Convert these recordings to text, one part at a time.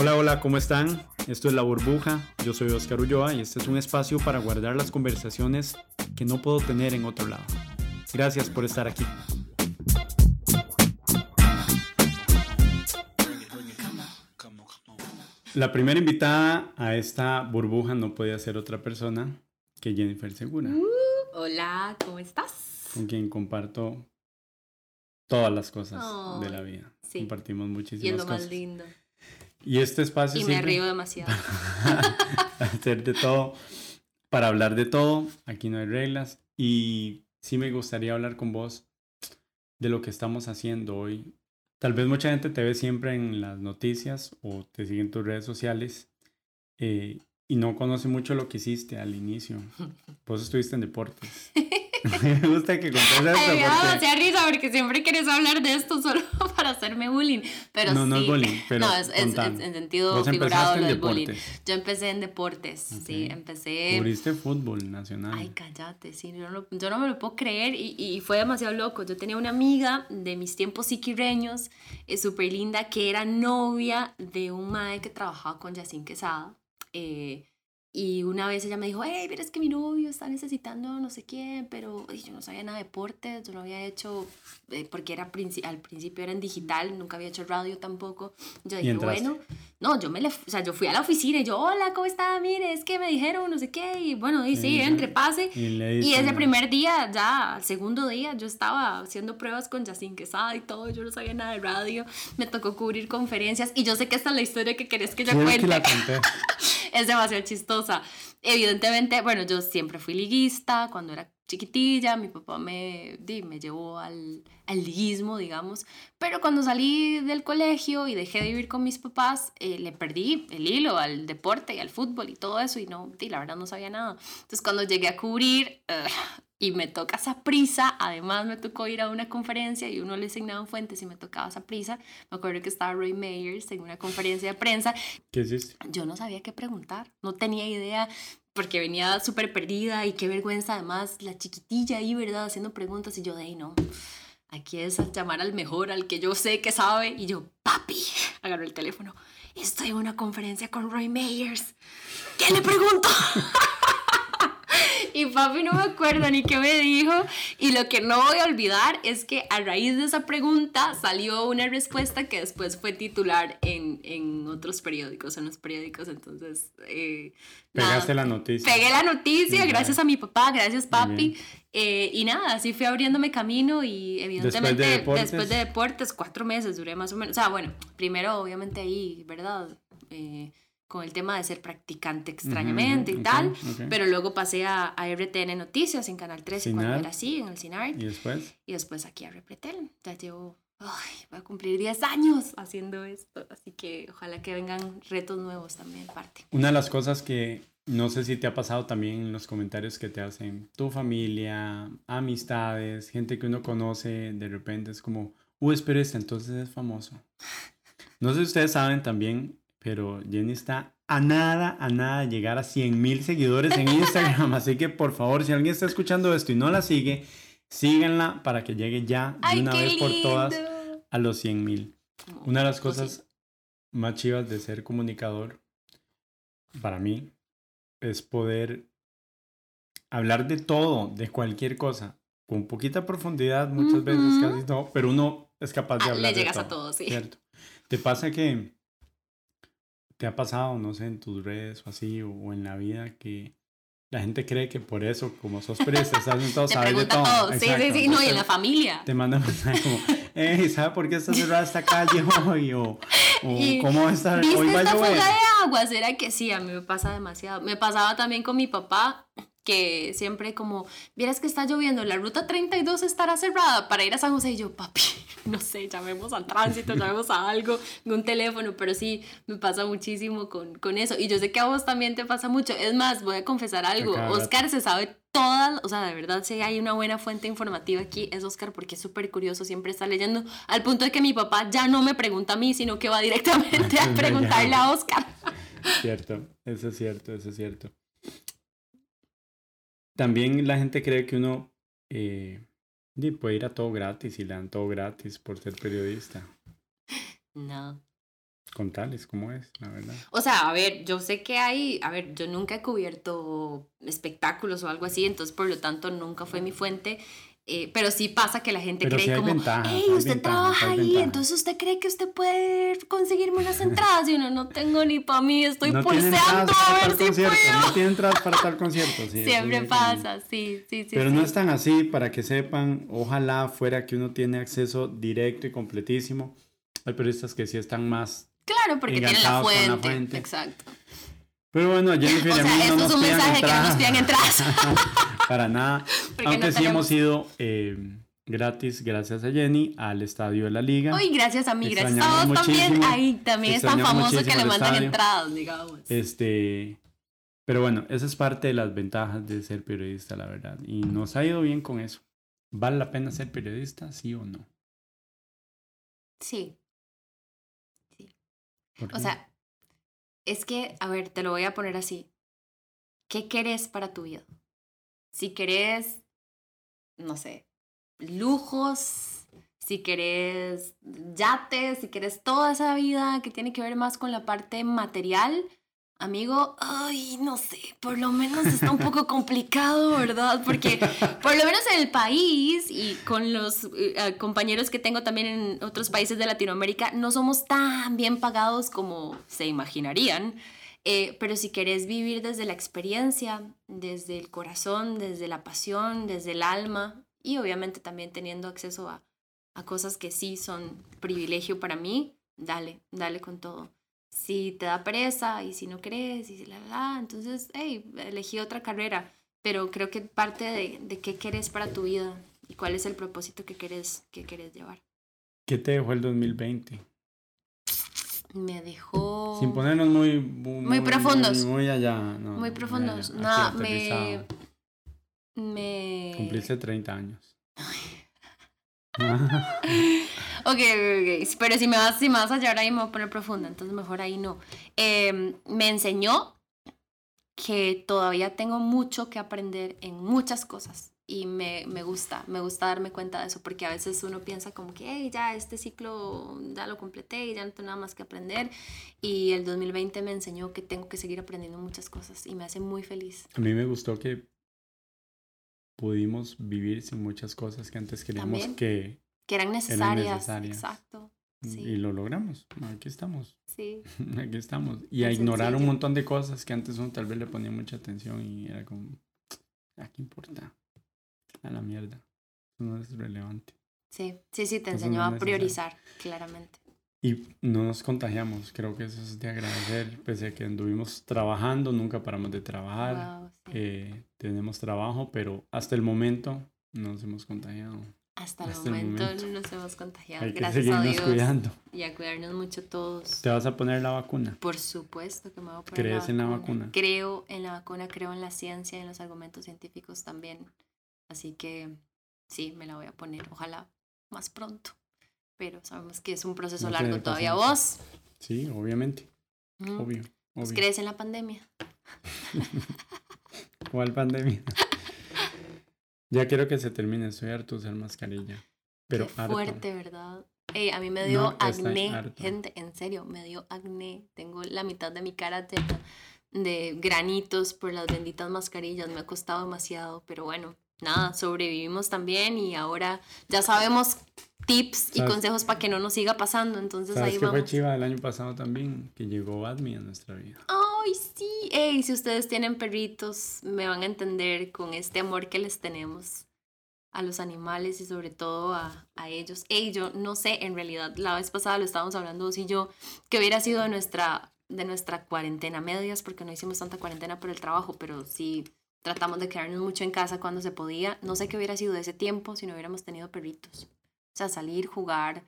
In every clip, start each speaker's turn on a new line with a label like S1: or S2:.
S1: Hola, hola, ¿cómo están? Esto es La Burbuja, yo soy Oscar Ulloa y este es un espacio para guardar las conversaciones que no puedo tener en otro lado. Gracias por estar aquí. La primera invitada a esta burbuja no podía ser otra persona que Jennifer Segura.
S2: Uh, hola, ¿cómo estás?
S1: Con quien comparto todas las cosas de la vida. Compartimos muchísimas
S2: y es
S1: lo
S2: más lindo.
S1: Y este espacio...
S2: Y me río demasiado.
S1: hacer de todo, para hablar de todo, aquí no hay reglas. Y sí me gustaría hablar con vos de lo que estamos haciendo hoy. Tal vez mucha gente te ve siempre en las noticias o te sigue en tus redes sociales eh, y no conoce mucho lo que hiciste al inicio. Vos estuviste en deportes. me gusta que contes esto.
S2: Ay, porque... Risa porque siempre quieres hablar de esto solo para hacerme bullying. Pero
S1: no,
S2: sí.
S1: no es bullying, pero
S2: No, es, es, en sentido figurado lo del bullying. Yo empecé en deportes, sí, empecé...
S1: Cubriste fútbol nacional.
S2: Ay, cállate, sí, yo no, yo no me lo puedo creer y, y, fue demasiado loco. Yo tenía una amiga de mis tiempos siquireños, eh, súper linda, que era novia de un mae que trabajaba con Yacine Quesada. Eh, y una vez ella me dijo, hey, mira, es que mi novio está necesitando no sé quién, pero yo no sabía nada de deportes, yo no había hecho, eh, porque era al principio era en digital, nunca había hecho radio tampoco. Yo dije, bueno, no, yo me le, o sea, yo fui a la oficina y yo, hola, ¿cómo está? Mire, es que me dijeron no sé qué, y bueno, y sí, entre, pase. Y, y ese primer día, ya, el segundo día, yo estaba haciendo pruebas con Yacine Quesada y todo, yo no sabía nada de radio, me tocó cubrir conferencias, y yo sé que esta es la historia que querés que yo cuente. es demasiado chistosa. Evidentemente, bueno, yo siempre fui liguista cuando era chiquitilla, mi papá me, di, me llevó al, al liguismo, digamos, pero cuando salí del colegio y dejé de vivir con mis papás, eh, le perdí el hilo al deporte y al fútbol y todo eso y no, di, la verdad no sabía nada. Entonces cuando llegué a cubrir, y me toca esa prisa, además me tocó ir a una conferencia y uno le asignaba fuentes y me tocaba esa prisa. Me acuerdo que estaba Roy Meyers en una conferencia de prensa.
S1: ¿Qué hiciste?
S2: Yo no sabía qué preguntar, no tenía idea porque venía súper perdida y qué vergüenza además la chiquitilla ahí, ¿verdad? Haciendo preguntas y yo de ahí no. Aquí es llamar al mejor, al que yo sé que sabe y yo, papi, agarró el teléfono. Estoy en una conferencia con Roy Meyers. ¿Qué le pregunto? y papi no me acuerdo ni qué me dijo. Y lo que no voy a olvidar es que a raíz de esa pregunta salió una respuesta que después fue titular en, en otros periódicos, en los periódicos. Entonces, eh,
S1: pegaste la noticia.
S2: Pegué la noticia, gracias a mi papá, gracias papi. Eh, y nada, así fui abriéndome camino y evidentemente después de, deportes, cuatro meses duré más o menos. O sea, bueno, primero obviamente ahí, ¿verdad? Eh, con el tema de ser practicante extrañamente y tal, pero luego pasé a, a, RTN Noticias en Canal 13 cuando era así, en el CINAR.
S1: ¿Y después?
S2: Y después aquí a Repretel. Ya llevo, ay, voy a cumplir 10 años haciendo esto, así que ojalá que vengan retos nuevos también, parte.
S1: Una de las cosas que no sé si te ha pasado también en los comentarios que te hacen tu familia, amistades, gente que uno conoce, de repente es como, uh, pero este entonces es famoso. No sé si ustedes saben también, pero Jenny está a nada, a nada de llegar a 100 mil seguidores en Instagram. Así que por favor, si alguien está escuchando esto y no la sigue, síganla para que llegue ya de una vez por todas a los 100 mil. Una de las pues cosas más chivas de ser comunicador, para mí, es poder hablar de todo, de cualquier cosa, con poquita profundidad, muchas veces casi no, pero uno es capaz de
S2: ah,
S1: hablar.
S2: Le llegas
S1: de
S2: todo, a todo, sí.
S1: ¿cierto? ¿Te pasa que te ha pasado, no sé, en tus redes o así, o, en la vida, que la gente cree que por eso, como sos periodista, estás en todo, sabes de todo. todo.
S2: Sí, sí, sí, no, y en la familia.
S1: Te mandan mensajes como, hey, ¿sabes por qué está cerrada esta calle hoy? O, o ¿cómo está?
S2: ¿Viste
S1: hoy va
S2: esta
S1: a llover.
S2: fuga de agua? ¿Será que sí? A mí me pasa demasiado. Me pasaba también con mi papá, que siempre como, vieras que está lloviendo, la ruta 32 estará cerrada para ir a San José. Y yo, papi, no sé, llamemos al tránsito, llamemos a algo, un teléfono, pero sí, me pasa muchísimo con, con eso. Y yo sé que a vos también te pasa mucho. Es más, voy a confesar algo, Oscar se sabe todas, o sea, de verdad, si hay una buena fuente informativa aquí, es Oscar, porque es súper curioso, siempre está leyendo, al punto de que mi papá ya no me pregunta a mí, sino que va directamente a preguntarle a Oscar.
S1: Cierto, eso es cierto, eso es cierto. También la gente cree que uno eh, puede ir a todo gratis y le dan todo gratis por ser periodista.
S2: No.
S1: contarles cómo es, la verdad.
S2: O sea, a ver, yo sé que hay, a ver, yo nunca he cubierto espectáculos o algo así, entonces por lo tanto nunca fue mi fuente. Eh, pero sí pasa que la gente
S1: Pero
S2: cree
S1: sí
S2: como,
S1: ventajas,
S2: hey, usted
S1: ventajas,
S2: trabaja ahí,
S1: ventajas".
S2: entonces usted cree que usted puede conseguirme unas entradas y uno no tengo ni para mí, estoy
S1: no
S2: pulseando
S1: entradas
S2: a ver si puedo.
S1: no tienen entradas para tal concierto. sí,
S2: Siempre pasa, sí, sí, sí.
S1: Pero
S2: sí.
S1: no es tan así, para que sepan, ojalá fuera que uno tiene acceso directo y completísimo. Hay periodistas que sí están más.
S2: Claro, porque tienen la
S1: con la
S2: fuente.
S1: fuente.
S2: Exacto.
S1: Pero bueno, Jennifer
S2: O
S1: y a
S2: sea,
S1: mí no
S2: esto
S1: nos
S2: es un mensaje que no nos
S1: entradas.
S2: pidan entradas.
S1: para nada. Aunque
S2: no
S1: sí hemos ido eh, gratis, gracias a Jenny, al estadio de la Liga.
S2: Uy, gracias a mí, gracias a
S1: Extrañamos
S2: vos también. Ahí también es tan famoso que le mandan
S1: estadio.
S2: entradas, digamos.
S1: Este, pero bueno, esa es parte de las ventajas de ser periodista, la verdad. Y nos ha ido bien con eso. ¿Vale la pena ser periodista, sí o no?
S2: Sí.
S1: ¿Por
S2: O sea, es que, a ver, te lo voy a poner así. ¿Qué querés para tu vida? Si querés, no sé, lujos, si querés yates, si querés toda esa vida que tiene que ver más con la parte material, amigo, ay, no sé, por lo menos está un poco complicado, ¿verdad? Porque por lo menos en el país y con los eh, eh, compañeros que tengo también en otros países de Latinoamérica, no somos tan bien pagados como se imaginarían. Eh, pero si querés vivir desde la experiencia, desde el corazón, desde la pasión, desde el alma y obviamente también teniendo acceso a, a cosas que sí son privilegio para mí, dale, dale con todo. Si te da pereza y si no crees y la la, entonces, hey, elegí otra carrera. Pero creo que parte de, de qué querés para tu vida y cuál es el propósito que querés, que querés llevar.
S1: ¿Qué te dejó el 2020?
S2: Me dejó...
S1: Sin ponernos muy... Muy,
S2: Muy profundos.
S1: Muy, muy allá. no,
S2: muy
S1: no,
S2: profundos.
S1: allá, aquí
S2: me... Me...
S1: Cumpliste 30 años.
S2: Ok, ok, ok. Pero si me vas, si me vas a llevar ahí me voy a poner profunda, entonces mejor ahí no. Eh, me enseñó que todavía tengo mucho que aprender en muchas cosas y me, me gusta, me gusta darme cuenta de eso porque a veces uno piensa como que "Hey, ya este ciclo ya lo completé y ya no tengo nada más que aprender y el 2020 me enseñó que tengo que seguir aprendiendo muchas cosas y me hace muy feliz.
S1: A mí me gustó que pudimos vivir sin muchas cosas que antes queríamos
S2: También.
S1: que...
S2: Que eran necesarias.
S1: necesarias.
S2: Exacto. Sí.
S1: Y lo logramos. Aquí estamos.
S2: Sí.
S1: Aquí estamos. Y a ignorar un montón de cosas que antes uno tal vez le ponía mucha atención y era como, ¿a qué importa? A la mierda. Eso no es relevante.
S2: Sí, sí, sí, te enseñó
S1: no
S2: a priorizar, claramente.
S1: Y no nos contagiamos. Creo que eso es de agradecer. Pese a que anduvimos trabajando, nunca paramos de trabajar.
S2: Wow, sí.
S1: Eh, tenemos trabajo, pero hasta el momento no nos hemos contagiado.
S2: Hasta el
S1: hasta el momento,
S2: no nos hemos contagiado.
S1: Hay que
S2: Gracias a
S1: seguirnos
S2: Dios.
S1: cuidando.
S2: Y a cuidarnos mucho todos.
S1: ¿Te vas a poner la vacuna?
S2: Por supuesto que me voy a poner
S1: ¿Crees en la vacuna?
S2: Creo en la vacuna, creo en la ciencia y en los argumentos científicos también. Así que sí, me la voy a poner. Ojalá más pronto. Pero sabemos que es un proceso
S1: No
S2: largo todavía. ¿Vos?
S1: Sí, obviamente.
S2: Mm,
S1: Obvio.
S2: pues
S1: obvio.
S2: ¿Crees en la pandemia?
S1: ¿Cuál pandemia? ya quiero que se termine. Estoy harto de usar mascarilla. Pero
S2: Qué
S1: harto.
S2: fuerte, ¿verdad? Ey, a mí me dio
S1: No,
S2: acné, gente, en serio, me dio acné. Tengo la mitad de mi cara llena de granitos por las benditas mascarillas. Me ha costado demasiado, pero bueno, nada, sobrevivimos también y ahora ya sabemos tips y consejos para que no nos siga pasando. Entonces
S1: ¿Sabes
S2: ahí
S1: qué fue
S2: vamos.
S1: chiva el año pasado también? Que llegó Admi a nuestra vida.
S2: Ay, sí. Ey, si ustedes tienen perritos, me van a entender con este amor que les tenemos a los animales y sobre todo a, a ellos. Ey, yo no sé, en realidad, la vez pasada lo estábamos hablando vos y yo, que hubiera sido de nuestra, de nuestra cuarentena medias, porque no hicimos tanta cuarentena por el trabajo, pero sí tratamos de quedarnos mucho en casa cuando se podía. No sé qué hubiera sido de ese tiempo si no hubiéramos tenido perritos. O sea, salir, jugar,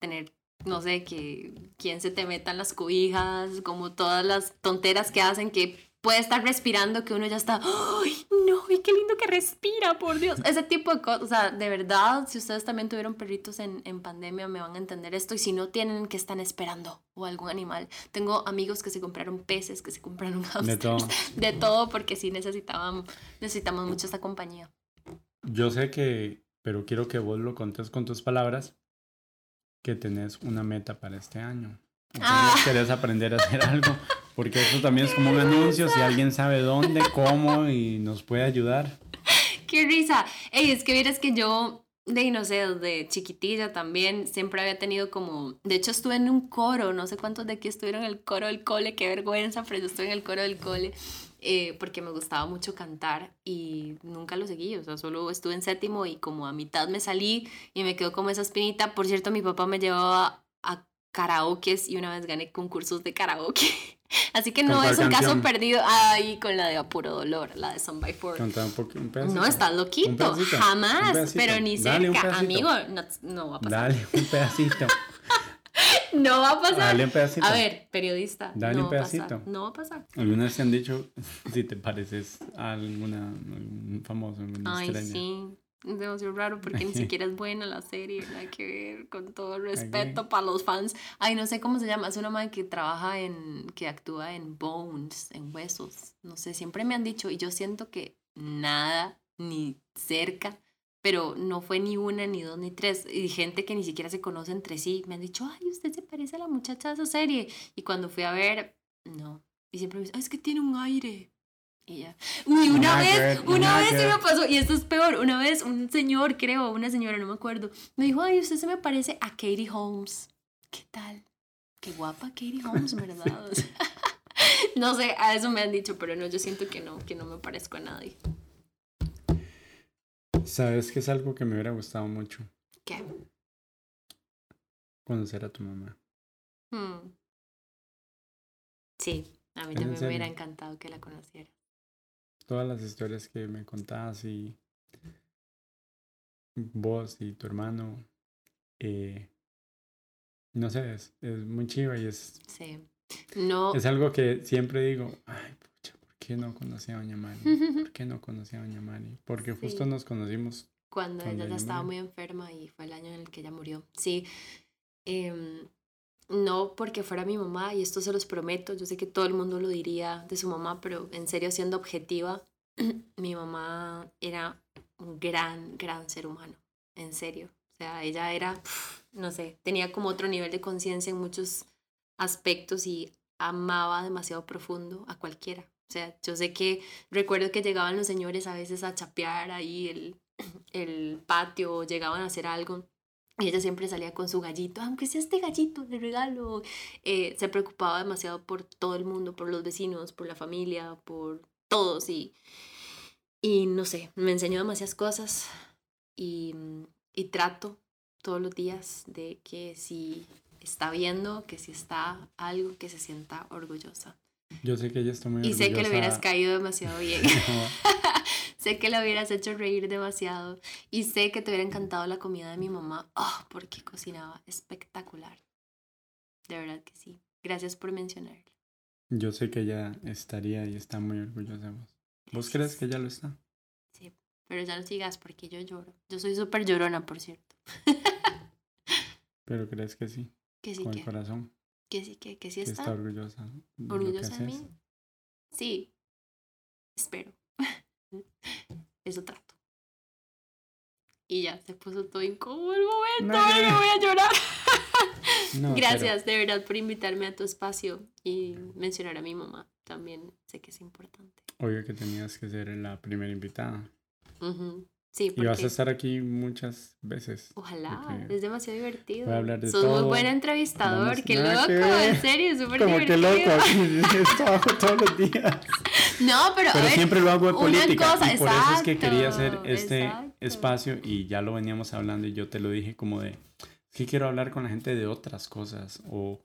S2: tener no sé, que quien se te meta en las cobijas, como todas las tonteras que hacen que puede estar respirando que uno ya está, ¡ay, no! ¡Y qué lindo que respira, por Dios! Ese tipo de cosas, o sea, de verdad, si ustedes también tuvieron perritos en, en pandemia, me van a entender esto. Y si no tienen, que están esperando? O algún animal. Tengo amigos que se compraron peces, que se compraron
S1: De
S2: hamsters,
S1: todo.
S2: de todo, porque sí necesitaban, necesitamos mucho esta compañía.
S1: Yo sé que, pero quiero que vos lo contes con tus palabras, que tenés una meta para este año. Ah. querés aprender a hacer algo, porque eso también es como un anuncio, si alguien sabe dónde, cómo y nos puede ayudar.
S2: Qué risa. Ey, es que vieras que yo, de no sé, de chiquitilla también, siempre había tenido como, de hecho estuve en un coro, no sé cuántos de aquí estuvieron en el coro del cole, qué vergüenza, pero yo estuve en el coro del cole. Eh, porque me gustaba mucho cantar y nunca lo seguí, o sea, solo estuve en séptimo y como a mitad me salí y me quedó como esa espinita. Por cierto, mi papá me llevaba a karaokes y una vez gané concursos de karaoke. Así que no es un caso perdido. Ahí con la de Apuro Dolor, la de Son by Four.
S1: un, un
S2: No, estás loquito. Jamás. pero ni cerca. Amigo, no, no, va a pasar.
S1: Dale un pedacito.
S2: no va a pasar.
S1: Dale un pedacito.
S2: A ver, periodista.
S1: Dale
S2: no
S1: un pedacito.
S2: No va a pasar.
S1: Algunas vez te han dicho si te pareces a alguna algún famoso, alguna
S2: Ay, sí. Es demasiado raro porque ni siquiera es buena la serie, nada que ver, con todo el respeto para los fans. Ay, no sé cómo se llama, es una madre que trabaja en, que actúa en Bones, en Huesos, no sé, siempre me han dicho y yo siento que nada, ni cerca, pero no fue ni una, ni dos, ni tres, y gente que ni siquiera se conoce entre sí, me han dicho, ay, usted se parece a la muchacha de esa serie, y cuando fui a ver, no, y siempre me dicen, es que tiene un aire, y ya. Uy, una vez, una vez se me pasó, y esto es peor, una vez un señor, creo, una señora, no me acuerdo, me dijo, ay, usted se me parece a Katie Holmes. ¿Qué tal? Qué guapa Katie Holmes, ¿verdad? no sé, a eso me han dicho, pero no, yo siento que no, que no me parezco a nadie.
S1: ¿Sabes que es algo que me hubiera gustado mucho?
S2: ¿Qué?
S1: Conocer a tu mamá.
S2: Hmm. Sí, a mí también me hubiera encantado que la conociera
S1: todas las historias que me contás y vos y tu hermano, eh, no sé, es, es, muy chiva y es...
S2: Sí. No.
S1: Es algo que siempre digo, ay, pucha, ¿por qué no conocí a Doña Mari? ¿Por qué no conocí a Doña Mari? Porque justo nos conocimos.
S2: Cuando, ella ya estaba muy enferma y fue el año en el que ella murió. Sí. Eh, no porque fuera mi mamá, y esto se los prometo, yo sé que todo el mundo lo diría de su mamá, pero en serio, siendo objetiva, mi mamá era un gran, gran ser humano, en serio. O sea, ella era, no sé, tenía como otro nivel de conciencia en muchos aspectos y amaba demasiado profundo a cualquiera. O sea, yo sé que recuerdo que llegaban los señores a veces a chapear ahí el, el patio, llegaban a hacer algo y ella siempre salía con su gallito, aunque sea este gallito de regalo. Eh, se preocupaba demasiado por todo el mundo, por los vecinos, por la familia, por todos. Y, y no sé, me enseñó demasiadas cosas. Y, y trato todos los días de que si está viendo, que si está algo, que se sienta orgullosa.
S1: Yo sé que ella está muy
S2: Y sé que le hubieras caído demasiado bien. sé que le hubieras hecho reír demasiado. Y sé que te hubiera encantado la comida de mi mamá. Oh, porque cocinaba espectacular. De verdad que sí. Gracias por mencionarlo.
S1: Yo sé que ella estaría y está muy orgullosa de vos. ¿Vos crees que ella lo está?
S2: Sí, pero ya no sigas porque yo lloro. Yo soy súper llorona, por cierto.
S1: pero crees que sí.
S2: Que sí.
S1: Con el corazón.
S2: Que sí, que, que sí está.
S1: está orgullosa.
S2: ¿Orgullosa de mí? Sí. Espero. Eso trato. Y ya, se puso todo incómodo el momento. No, me voy a llorar. Gracias de verdad por invitarme a tu espacio y mencionar a mi mamá. También sé que es importante.
S1: Obvio que tenías que ser la primera invitada.
S2: Sí,
S1: porque... Y vas a estar aquí muchas veces.
S2: Ojalá, es demasiado divertido.
S1: Voy a hablar de
S2: Sos muy buen entrevistador, qué loco, en serio, súper divertido.
S1: Como que loco, hago todos los días.
S2: No, pero,
S1: pero
S2: ver,
S1: siempre lo hago de política cosa, y por eso es que quería hacer este espacio y ya lo veníamos hablando y yo te lo dije como de que quiero hablar con la gente de otras cosas o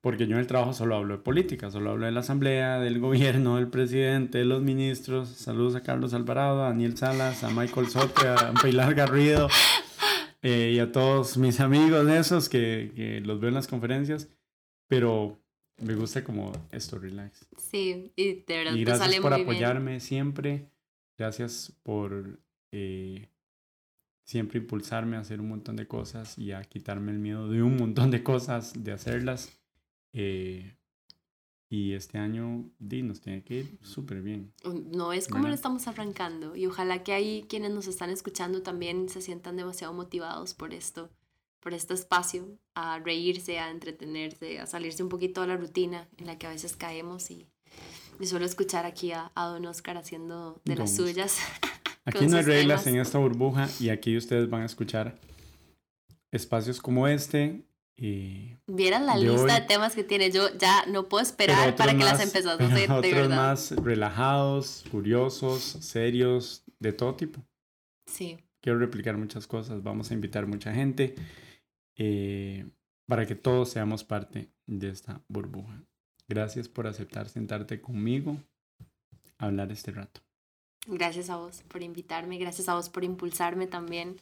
S1: porque yo en el trabajo solo hablo de política, solo hablo de la asamblea, del gobierno, del presidente, de los ministros. Saludos a Carlos Alvarado, a Daniel Salas, a Michael Sote, a Pilar Garrido eh, y a todos mis amigos de esos que, que los veo en las conferencias. Pero me gusta como esto, relax.
S2: Sí, y de verdad
S1: y gracias
S2: sale
S1: por
S2: muy
S1: apoyarme siempre. Gracias por eh, siempre impulsarme a hacer un montón de cosas y a quitarme el miedo de un montón de cosas, de hacerlas. Eh, y este año di, nos tiene que ir súper bien.
S2: No es como lo estamos arrancando y ojalá que ahí quienes nos están escuchando también se sientan demasiado motivados por esto. Por este espacio, a reírse, a entretenerse, a salirse un poquito de la rutina en la que a veces caemos y, y solo escuchar aquí a, a Don Oscar haciendo de las
S1: Don
S2: suyas.
S1: Aquí no hay reglas
S2: temas.
S1: en esta burbuja y aquí ustedes van a escuchar espacios como este y
S2: Vieran la
S1: de
S2: lista
S1: hoy.
S2: de temas que tiene. Yo ya no puedo esperar para que las
S1: más-
S2: empezás a hacer, de
S1: otros
S2: verdad.
S1: más relajados, curiosos, serios, de todo tipo.
S2: Sí,
S1: Quiero replicar muchas cosas, vamos a invitar mucha gente eh, para que todos seamos parte de esta burbuja. Gracias por aceptar sentarte conmigo a hablar este rato.
S2: gracias a vos por invitarme, gracias a vos por impulsarme también.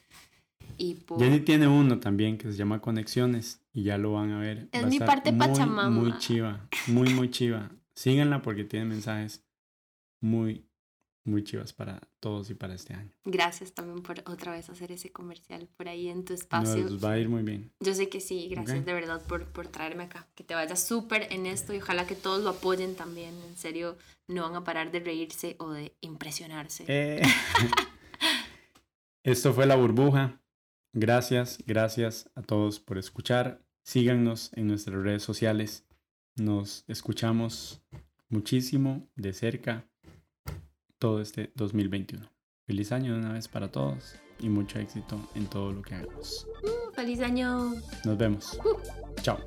S2: Y por...
S1: Jenny tiene uno también que se llama Conexiones y ya lo van a ver.
S2: Es
S1: Va
S2: mi parte
S1: muy,
S2: Pachamama.
S1: Muy chiva, muy, muy chiva. Síganla porque tiene mensajes muy, muy chivas para todos y para este año.
S2: Gracias también por otra vez hacer ese comercial por ahí en tu espacio.
S1: Nos va a ir muy bien.
S2: Yo sé que sí, gracias de verdad por, por traerme acá. Que te vaya súper en esto y ojalá que todos lo apoyen también. En serio, no van a parar de reírse o de impresionarse.
S1: Eh, Esto fue La Burbuja. Gracias, gracias a todos por escuchar. Síganos en nuestras redes sociales. Nos escuchamos muchísimo de cerca todo este 2021. Feliz año de una vez para todos y mucho éxito en todo lo que hagamos.
S2: ¡Feliz año!
S1: Nos vemos. Chao.